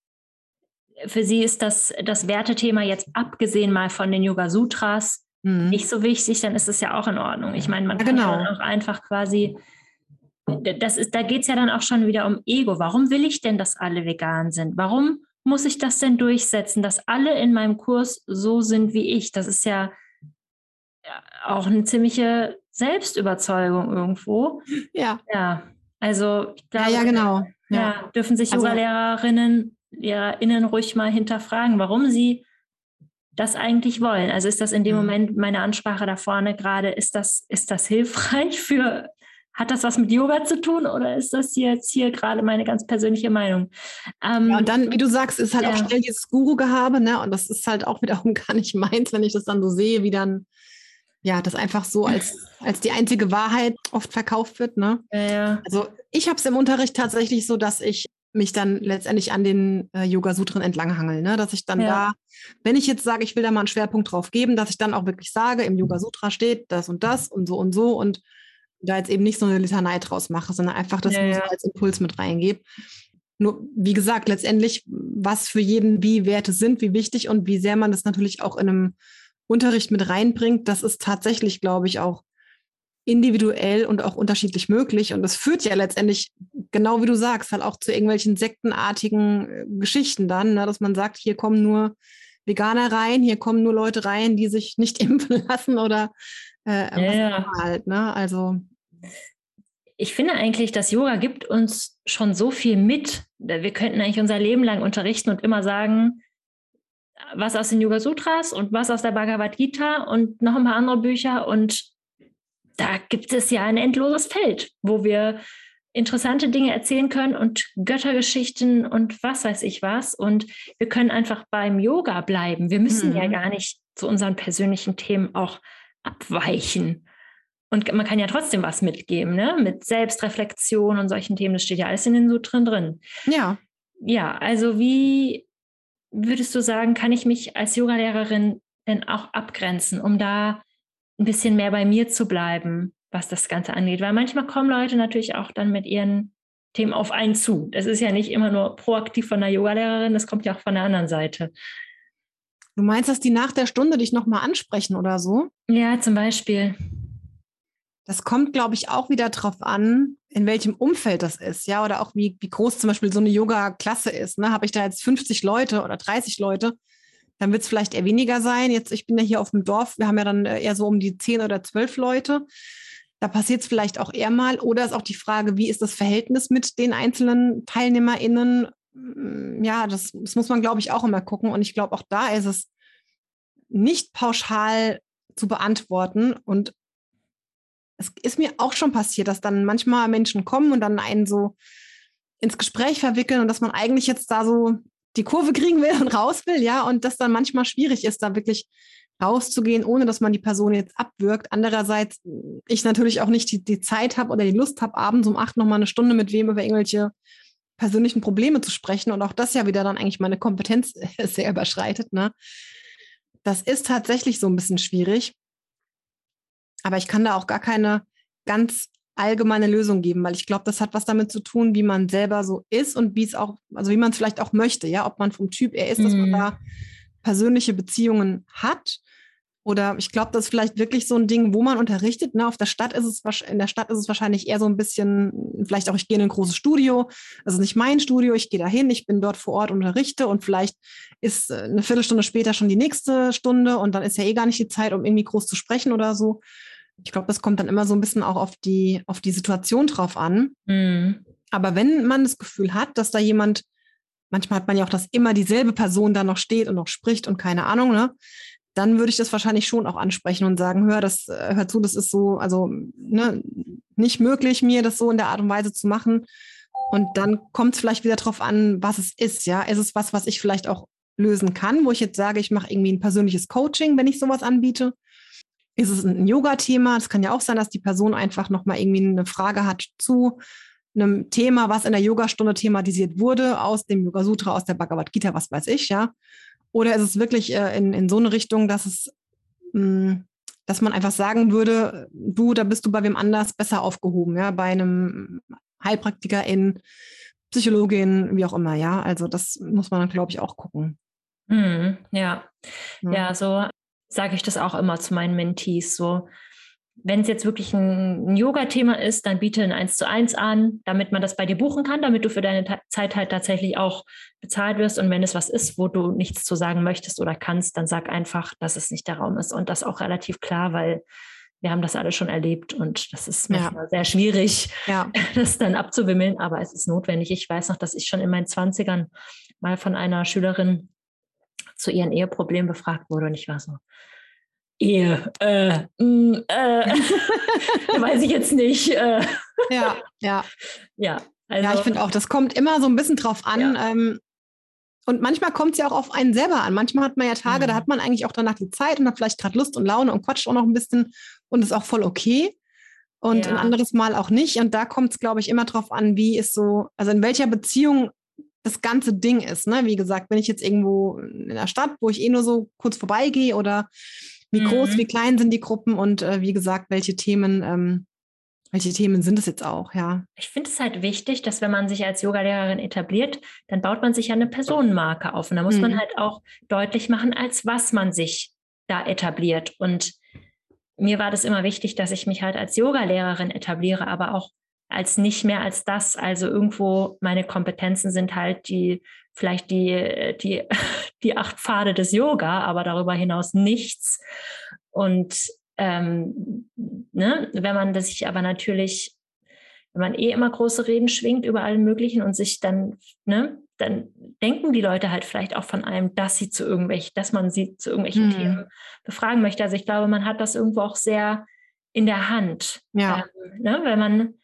für sie ist das, das Wertethema jetzt abgesehen mal von den Yoga Sutras mhm. nicht so wichtig, dann ist es ja auch in Ordnung. Ich meine, man ja, kann genau. auch einfach quasi, das ist, da geht es ja dann auch schon wieder um Ego. Warum will ich denn, dass alle vegan sind? Warum muss ich das denn durchsetzen, dass alle in meinem Kurs so sind wie ich? Das ist ja auch eine ziemliche Selbstüberzeugung irgendwo. Ja. Ja. Also ich glaube, ja, ja, genau. Ja. ja dürfen sich also, Yoga-Lehrerinnen, LehrerInnen ruhig mal hinterfragen, warum sie das eigentlich wollen. Also ist das in dem mhm. Moment meine Ansprache da vorne gerade, ist das, ist das hilfreich für, hat das was mit Yoga zu tun oder ist das jetzt hier gerade meine ganz persönliche Meinung? Ähm, ja, und dann, wie du sagst, ist halt ja. auch schnell dieses Guru-Gehabe, ne? Und das ist halt auch wiederum gar nicht meins, wenn ich das dann so sehe, wie dann ja, das einfach so als, als die einzige Wahrheit oft verkauft wird. Ne? Ja, ja. Also ich habe es im Unterricht tatsächlich so, dass ich mich dann letztendlich an den äh, Yoga-Sutren entlanghangel, ne? dass ich dann ja. da, wenn ich jetzt sage, ich will da mal einen Schwerpunkt drauf geben, dass ich dann auch wirklich sage, im Yoga-Sutra steht das und das und so und so und da jetzt eben nicht so eine Litanei draus mache, sondern einfach das ja, so als Impuls mit reingebe. Nur, wie gesagt, letztendlich, was für jeden wie Werte sind, wie wichtig und wie sehr man das natürlich auch in einem Unterricht mit reinbringt, das ist tatsächlich, glaube ich, auch individuell und auch unterschiedlich möglich. Und das führt ja letztendlich, genau wie du sagst, halt auch zu irgendwelchen sektenartigen äh, Geschichten dann, ne? dass man sagt, hier kommen nur Veganer rein, hier kommen nur Leute rein, die sich nicht impfen lassen oder äh, was ja. halt. Ne? Also ich finde eigentlich, dass Yoga gibt uns schon so viel mit. Wir könnten eigentlich unser Leben lang unterrichten und immer sagen, was aus den Yoga Sutras und was aus der Bhagavad Gita und noch ein paar andere Bücher. Und da gibt es ja ein endloses Feld, wo wir interessante Dinge erzählen können und Göttergeschichten und was weiß ich was. Und wir können einfach beim Yoga bleiben. Wir müssen mhm. ja gar nicht zu unseren persönlichen Themen auch abweichen. Und man kann ja trotzdem was mitgeben, ne? Mit Selbstreflexion und solchen Themen. Das steht ja alles in den Sutren drin. Ja. Ja, also wie würdest du sagen, kann ich mich als Yogalehrerin denn auch abgrenzen, um da ein bisschen mehr bei mir zu bleiben, was das Ganze angeht? Weil manchmal kommen Leute natürlich auch dann mit ihren Themen auf einen zu. Das ist ja nicht immer nur proaktiv von der Yogalehrerin, das kommt ja auch von der anderen Seite. Du meinst, dass die nach der Stunde dich nochmal ansprechen oder so? Ja, zum Beispiel. Das kommt, glaube ich, auch wieder darauf an, in welchem Umfeld das ist, ja, oder auch wie, wie groß zum Beispiel so eine Yoga-Klasse ist. Ne? Habe ich da jetzt 50 Leute oder 30 Leute, dann wird es vielleicht eher weniger sein. Jetzt, ich bin ja hier auf dem Dorf, wir haben ja dann äh, eher so um die 10 oder 12 Leute. Da passiert es vielleicht auch eher mal. Oder ist auch die Frage, wie ist das Verhältnis mit den einzelnen TeilnehmerInnen? Mm, ja, das, das muss man, glaube ich, auch immer gucken. Und ich glaube, auch da ist es nicht pauschal zu beantworten. Und es ist mir auch schon passiert, dass dann manchmal Menschen kommen und dann einen so ins Gespräch verwickeln und dass man eigentlich jetzt da so die Kurve kriegen will und raus will, ja, und das dann manchmal schwierig ist, da wirklich rauszugehen, ohne dass man die Person jetzt abwirkt. Andererseits ich natürlich auch nicht die, die Zeit habe oder die Lust habe, abends um acht nochmal eine Stunde mit wem über irgendwelche persönlichen Probleme zu sprechen und auch das ja wieder dann eigentlich meine Kompetenz sehr überschreitet. Ne? Das ist tatsächlich so ein bisschen schwierig. Aber ich kann da auch gar keine ganz allgemeine Lösung geben, weil ich glaube, das hat was damit zu tun, wie man selber so ist und wie es auch, also wie man es vielleicht auch möchte, ja, ob man vom Typ eher ist, dass man mhm. da persönliche Beziehungen hat. Oder ich glaube, das ist vielleicht wirklich so ein Ding, wo man unterrichtet. Ne? Auf der Stadt ist es in der Stadt ist es wahrscheinlich eher so ein bisschen, vielleicht auch, ich gehe in ein großes Studio. Das ist nicht mein Studio, ich gehe dahin, ich bin dort vor Ort und unterrichte und vielleicht ist äh, eine Viertelstunde später schon die nächste Stunde und dann ist ja eh gar nicht die Zeit, um irgendwie groß zu sprechen oder so ich glaube, das kommt dann immer so ein bisschen auch auf die, auf die Situation drauf an. Mhm. Aber wenn man das Gefühl hat, dass da jemand, manchmal hat man ja auch, dass immer dieselbe Person da noch steht und noch spricht und keine Ahnung, ne? Dann würde ich das wahrscheinlich schon auch ansprechen und sagen, hör, das, äh, hör zu, das ist so, also ne, nicht möglich, mir das so in der Art und Weise zu machen. Und dann kommt es vielleicht wieder drauf an, was es ist, ja. Ist es was, was ich vielleicht auch lösen kann, wo ich jetzt sage, ich mache irgendwie ein persönliches Coaching, wenn ich sowas anbiete? Ist es ein Yoga-Thema. Es kann ja auch sein, dass die Person einfach nochmal irgendwie eine Frage hat zu einem Thema, was in der Yogastunde thematisiert wurde, aus dem Yoga Sutra, aus der Bhagavad Gita, was weiß ich, ja. Oder ist es wirklich äh, in, in so eine Richtung, dass es, mh, hm, dass man einfach sagen würde, du, da bist du bei wem anders besser aufgehoben, ja, bei einem Heilpraktiker in Psychologin, wie auch immer, ja. Also das muss man dann, glaube ich, auch gucken. Mhm, ja. ja, ja, so sage ich das auch immer zu meinen Mentees. So, wenn es jetzt wirklich ein, ein Yoga-Thema ist, dann biete ein 1 zu 1 an, damit man das bei dir buchen kann, damit du für deine Ta Zeit halt tatsächlich auch bezahlt wirst. Und wenn es was ist, wo du nichts zu sagen möchtest oder kannst, dann sag einfach, dass es nicht der Raum ist. Und das auch relativ klar, weil wir haben das alle schon erlebt und das ist manchmal ja. sehr schwierig, ja. das dann abzuwimmeln, aber es ist notwendig. Ich weiß noch, dass ich schon in meinen 20ern mal von einer Schülerin zu ihren Problemen befragt wurde und ich war so, Ehe, äh, mh, mm, äh, weiß ich jetzt nicht. Äh. Ja, ja. Ja, also, ja ich finde auch, das kommt immer so ein bisschen drauf an. Ja. Ähm, und manchmal kommt es ja auch auf einen selber an. Manchmal hat man ja Tage, mhm. da hat man eigentlich auch danach die Zeit und hat vielleicht gerade Lust und Laune und quatscht auch noch ein bisschen und ist auch voll okay. Und ja. ein anderes Mal auch nicht. Und da kommt es, glaube ich, immer drauf an, wie ist so, also in welcher Beziehung das ganze Ding ist. Ne? Wie gesagt, wenn ich jetzt irgendwo in der Stadt, wo ich eh nur so kurz vorbeigehe oder wie mhm. groß, wie klein sind die Gruppen und äh, wie gesagt, welche Themen, ähm, welche Themen sind es jetzt auch, ja. Ich finde es halt wichtig, dass wenn man sich als Yogalehrerin etabliert, dann baut man sich ja eine Personenmarke auf. Und da muss mhm. man halt auch deutlich machen, als was man sich da etabliert. Und mir war das immer wichtig, dass ich mich halt als Yogalehrerin etabliere, aber auch als nicht mehr als das. Also irgendwo meine Kompetenzen sind halt die, vielleicht die, die, die acht Pfade des Yoga, aber darüber hinaus nichts. Und ähm, ne, wenn man das sich aber natürlich, wenn man eh immer große Reden schwingt über allen möglichen und sich dann, ne, dann denken die Leute halt vielleicht auch von einem, dass sie zu irgendwelchen, dass man sie zu irgendwelchen mhm. Themen befragen möchte. Also ich glaube, man hat das irgendwo auch sehr in der Hand. Ja. Ähm, ne, wenn man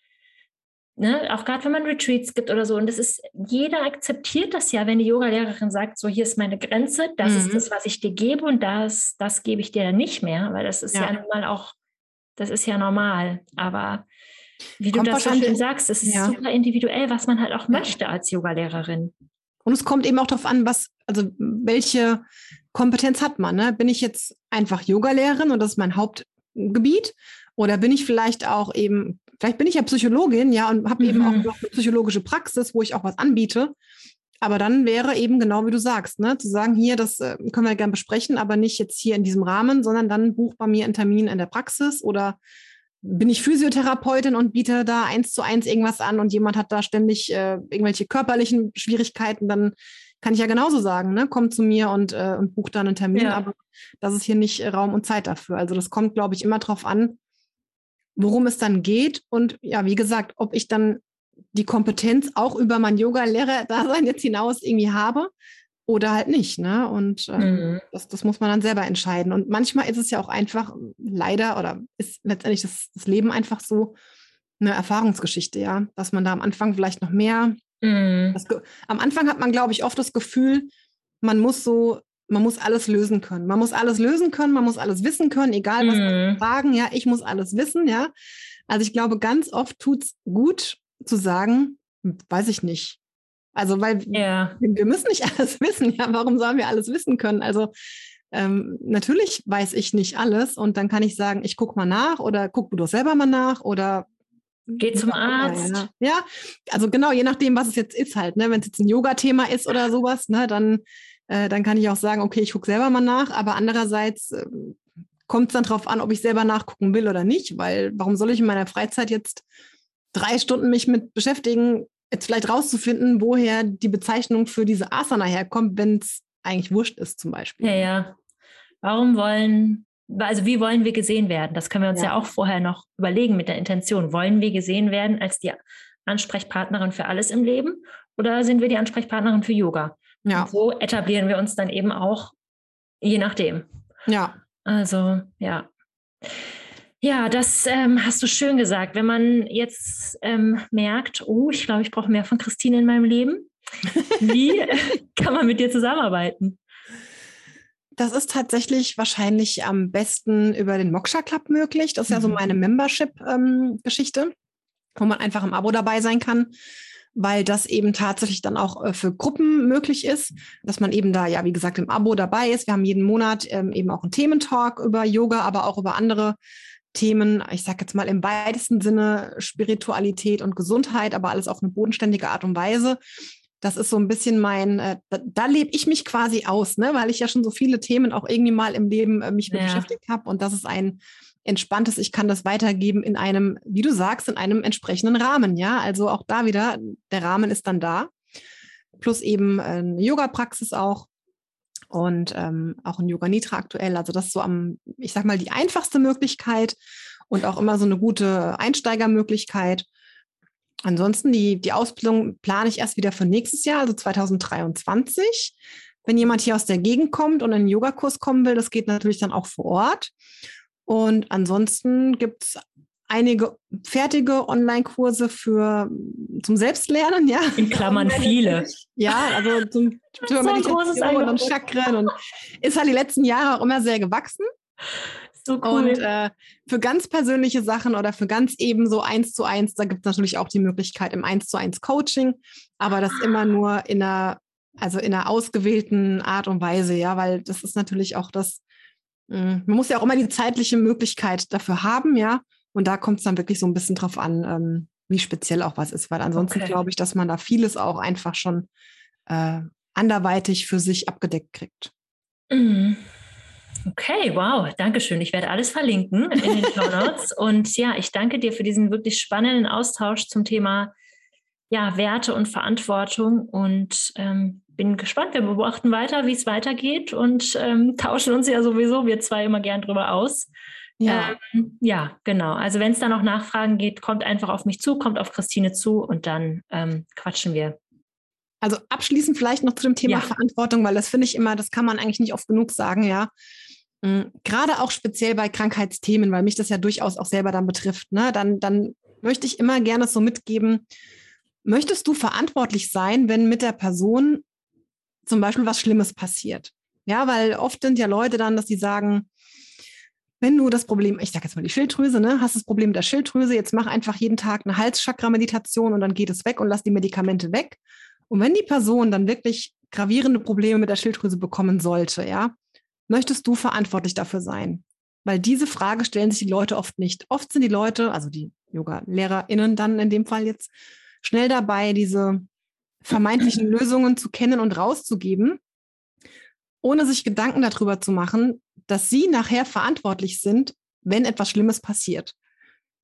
Ne, auch gerade wenn man Retreats gibt oder so. Und das ist, jeder akzeptiert das ja, wenn die Yoga-Lehrerin sagt, so hier ist meine Grenze, das mhm. ist das, was ich dir gebe und das, das gebe ich dir dann nicht mehr, weil das ist ja, ja nun mal auch, das ist ja normal. Aber wie kommt du das so schön sagst, es ist ja. super individuell, was man halt auch möchte als Yoga-Lehrerin. Und es kommt eben auch darauf an, was, also welche Kompetenz hat man. Ne? Bin ich jetzt einfach Yogalehrerin und das ist mein Hauptgebiet? Oder bin ich vielleicht auch eben Vielleicht bin ich ja Psychologin, ja, und habe mhm. eben auch mhm. noch eine psychologische Praxis, wo ich auch was anbiete. Aber dann wäre eben genau wie du sagst, ne, zu sagen, hier, das äh, können wir gerne besprechen, aber nicht jetzt hier in diesem Rahmen, sondern dann buch bei mir einen Termin in der Praxis oder bin ich Physiotherapeutin und biete da eins zu eins irgendwas an und jemand hat da ständig äh, irgendwelche körperlichen Schwierigkeiten, dann kann ich ja genauso sagen, ne, komm zu mir und, äh, und buch da einen Termin, ja. aber das ist hier nicht Raum und Zeit dafür. Also das kommt, glaube ich, immer drauf an, worum es dann geht und ja, wie gesagt, ob ich dann die Kompetenz auch über mein Yoga-Lehrer-Dasein jetzt hinaus irgendwie habe oder halt nicht. Ne? Und äh, mhm. das, das muss man dann selber entscheiden. Und manchmal ist es ja auch einfach leider oder ist letztendlich das, das Leben einfach so eine Erfahrungsgeschichte, ja, dass man da am Anfang vielleicht noch mehr. Mhm. Am Anfang hat man, glaube ich, oft das Gefühl, man muss so man muss alles lösen können. Man muss alles lösen können, man muss alles wissen können, egal was mhm. sagen, ja, ich muss alles wissen, ja. Also ich glaube, ganz oft tut es gut zu sagen, hm, weiß ich nicht. Also, weil ja. wir müssen nicht alles wissen, ja, warum sollen wir alles wissen können? Also ähm, natürlich weiß ich nicht alles und dann kann ich sagen, ich gucke mal nach oder guck du doch selber mal nach oder Geh zum Arzt. Ja, ja, also genau, je nachdem, was es jetzt ist halt. Ne? Wenn es jetzt ein Yoga-Thema ist oder sowas, ne, dann äh, dann kann ich auch sagen, okay, ich gucke selber mal nach, aber andererseits äh, kommt es dann darauf an, ob ich selber nachgucken will oder nicht, weil warum soll ich in meiner Freizeit jetzt drei Stunden mich mit beschäftigen, jetzt vielleicht rauszufinden, woher die Bezeichnung für diese Asana herkommt, wenn es eigentlich wurscht ist zum Beispiel. Ja, ja. Warum wollen, also wie wollen wir gesehen werden? Das können wir uns ja, ja auch vorher noch überlegen mit der Intention. Wollen wir gesehen werden als die Ansprechpartnerin für alles im Leben oder sind wir die Ansprechpartnerin für Yoga? Ja. Und so etablieren wir uns dann eben auch, je nachdem. Ja. Also, ja. Ja, das ähm, hast du schön gesagt. Wenn man jetzt ähm, merkt, oh, ich glaube, ich brauche mehr von Christine in meinem Leben, wie kann man mit dir zusammenarbeiten? Das ist tatsächlich wahrscheinlich am besten über den Moksha Club möglich. Das ist mhm. ja so mhm. meine Membership-Geschichte, ähm, wo man einfach im Abo dabei sein kann weil das eben tatsächlich dann auch äh, für Gruppen möglich ist, dass man eben da ja, wie gesagt, im Abo dabei ist. Wir haben jeden Monat ähm, eben auch einen Thementalk über Yoga, aber auch über andere Themen, ich sage jetzt mal im weitesten Sinne Spiritualität und Gesundheit, aber alles auf eine bodenständige Art und Weise. Das ist so ein bisschen mein, äh, da, da lebe ich mich quasi aus, ne? weil ich ja schon so viele Themen auch irgendwie mal im Leben äh, mich ja. beschäftigt habe. Und das ist ein entspanntes, ich kann das weitergeben in einem, wie du sagst, in einem entsprechenden Rahmen. Ja, also auch da wieder, der Rahmen ist dann da. Plus eben eine Yoga-Praxis auch und ähm, auch ein Yoga Nitra aktuell. Also das ist so am, ich sag mal, die einfachste Möglichkeit und auch immer so eine gute Einsteigermöglichkeit. Ansonsten die, die Ausbildung plane ich erst wieder für nächstes Jahr, also 2023. Wenn jemand hier aus der Gegend kommt und in einen Yogakurs kommen will, das geht natürlich dann auch vor Ort. Und ansonsten gibt es einige fertige Online-Kurse für zum Selbstlernen, ja. In Klammern viele. Ja, also zum so Meditation und Chakren und ist halt die letzten Jahre auch immer sehr gewachsen. So cool. Und äh, für ganz persönliche Sachen oder für ganz eben so eins zu eins, da gibt es natürlich auch die Möglichkeit im eins zu eins Coaching, aber das immer nur in einer, also in einer ausgewählten Art und Weise, ja, weil das ist natürlich auch das, man muss ja auch immer die zeitliche Möglichkeit dafür haben, ja. Und da kommt es dann wirklich so ein bisschen drauf an, ähm, wie speziell auch was ist, weil ansonsten okay. glaube ich, dass man da vieles auch einfach schon äh, anderweitig für sich abgedeckt kriegt. Mhm. Okay, wow, danke schön. Ich werde alles verlinken in den Show Notes. und ja, ich danke dir für diesen wirklich spannenden Austausch zum Thema ja, Werte und Verantwortung und ähm, bin gespannt. Wir beobachten weiter, wie es weitergeht und ähm, tauschen uns ja sowieso wir zwei immer gern drüber aus. Ja, ähm, ja genau. Also wenn es da noch Nachfragen geht, kommt einfach auf mich zu, kommt auf Christine zu und dann ähm, quatschen wir. Also abschließend vielleicht noch zu dem Thema ja. Verantwortung, weil das finde ich immer, das kann man eigentlich nicht oft genug sagen, ja. Mhm. Gerade auch speziell bei Krankheitsthemen, weil mich das ja durchaus auch selber dann betrifft, ne? dann, dann möchte ich immer gerne so mitgeben, möchtest du verantwortlich sein, wenn mit der Person zum Beispiel was Schlimmes passiert? Ja, weil oft sind ja Leute dann, dass die sagen, wenn du das Problem, ich sage jetzt mal die Schilddrüse, ne, hast das Problem mit der Schilddrüse, jetzt mach einfach jeden Tag eine Halschakra-Meditation und dann geht es weg und lass die Medikamente weg. Und wenn die Person dann wirklich gravierende Probleme mit der Schilddrüse bekommen sollte, ja, möchtest du verantwortlich dafür sein? Weil diese Frage stellen sich die Leute oft nicht. Oft sind die Leute, also die Yoga-LehrerInnen dann in dem Fall jetzt, schnell dabei, diese vermeintlichen Lösungen zu kennen und rauszugeben, ohne sich Gedanken darüber zu machen, dass sie nachher verantwortlich sind, wenn etwas Schlimmes passiert.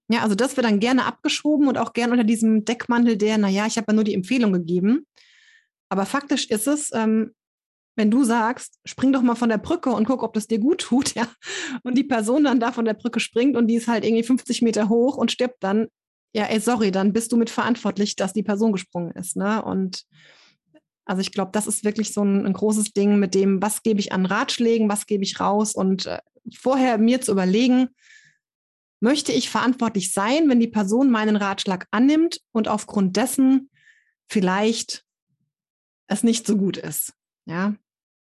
Ja, also das wird dann gerne abgeschoben und auch gerne unter diesem Deckmantel der, naja, ich habe ja nur die Empfehlung gegeben. Aber faktisch ist es, ähm, wenn du sagst, spring doch mal von der Brücke und guck, ob das dir gut tut, ja, und die Person dann da von der Brücke springt und die ist halt irgendwie 50 Meter hoch und stirbt dann, ja, ey, sorry, dann bist du mit verantwortlich, dass die Person gesprungen ist, ne? Und also ich glaube, das ist wirklich so ein, ein, großes Ding mit dem, was gebe ich an Ratschlägen, was gebe ich raus und äh, vorher mir zu überlegen, möchte ich verantwortlich sein, wenn die Person meinen Ratschlag annimmt und aufgrund dessen vielleicht es nicht so gut ist. Ja.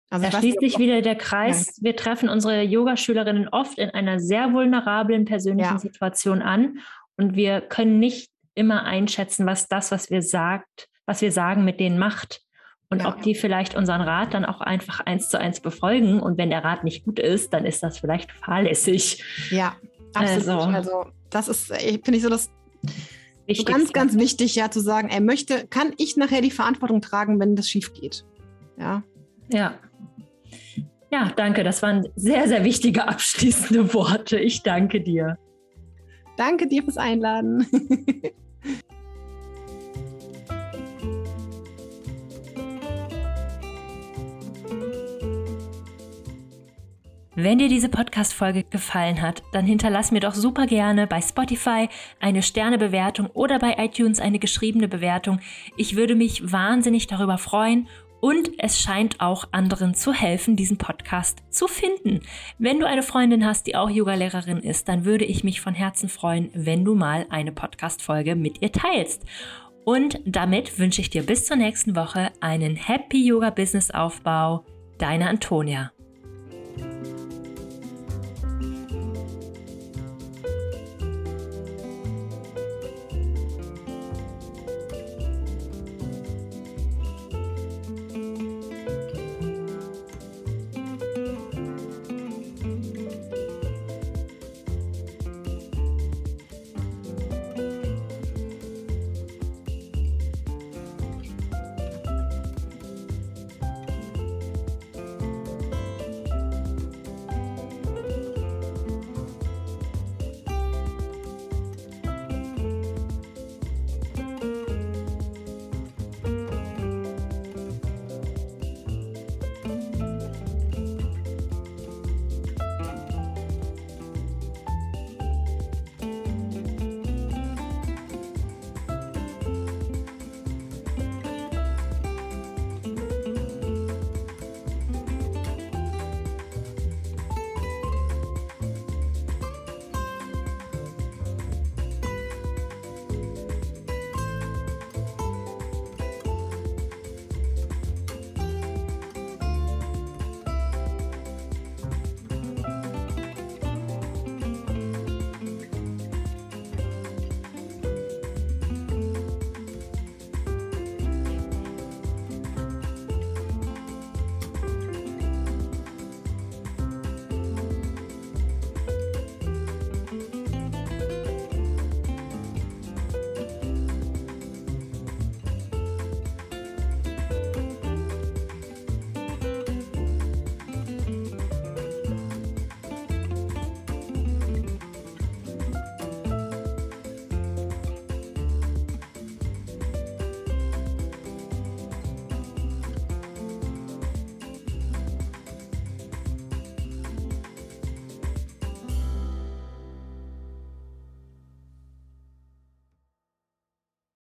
Also da schließt sich wieder der Kreis. Wir treffen unsere Yogaschülerinnen oft in einer sehr vulnerablen persönlichen ja. Situation an und wir können nicht immer einschätzen, was das, was wir sagt, was wir sagen, mit denen macht und ja. ob die vielleicht unseren Rat dann auch einfach eins zu eins befolgen. Und wenn der Rat nicht gut ist, dann ist das vielleicht fahrlässig. Ja, absolut. Also, also das ist, finde ich so das so ganz, ganz wichtig, ja, zu sagen, er möchte, kann ich nachher die Verantwortung tragen, wenn das schief geht. Ja. Ja. Ja, danke. Das waren sehr, sehr wichtige abschließende Worte. Ich danke dir. Danke dir fürs Einladen. Wenn dir diese Podcast-Folge gefallen hat, dann hinterlass mir doch super gerne bei Spotify eine Sternebewertung oder bei iTunes eine geschriebene Bewertung. Ich würde mich wahnsinnig darüber freuen und es scheint auch anderen zu helfen, diesen Podcast zu finden. Wenn du eine Freundin hast, die auch Yogalehrerin ist, dann würde ich mich von Herzen freuen, wenn du mal eine Podcast-Folge mit ihr teilst. Und damit wünsche ich dir bis zur nächsten Woche einen Happy Yoga Business Aufbau. Deine Antonia.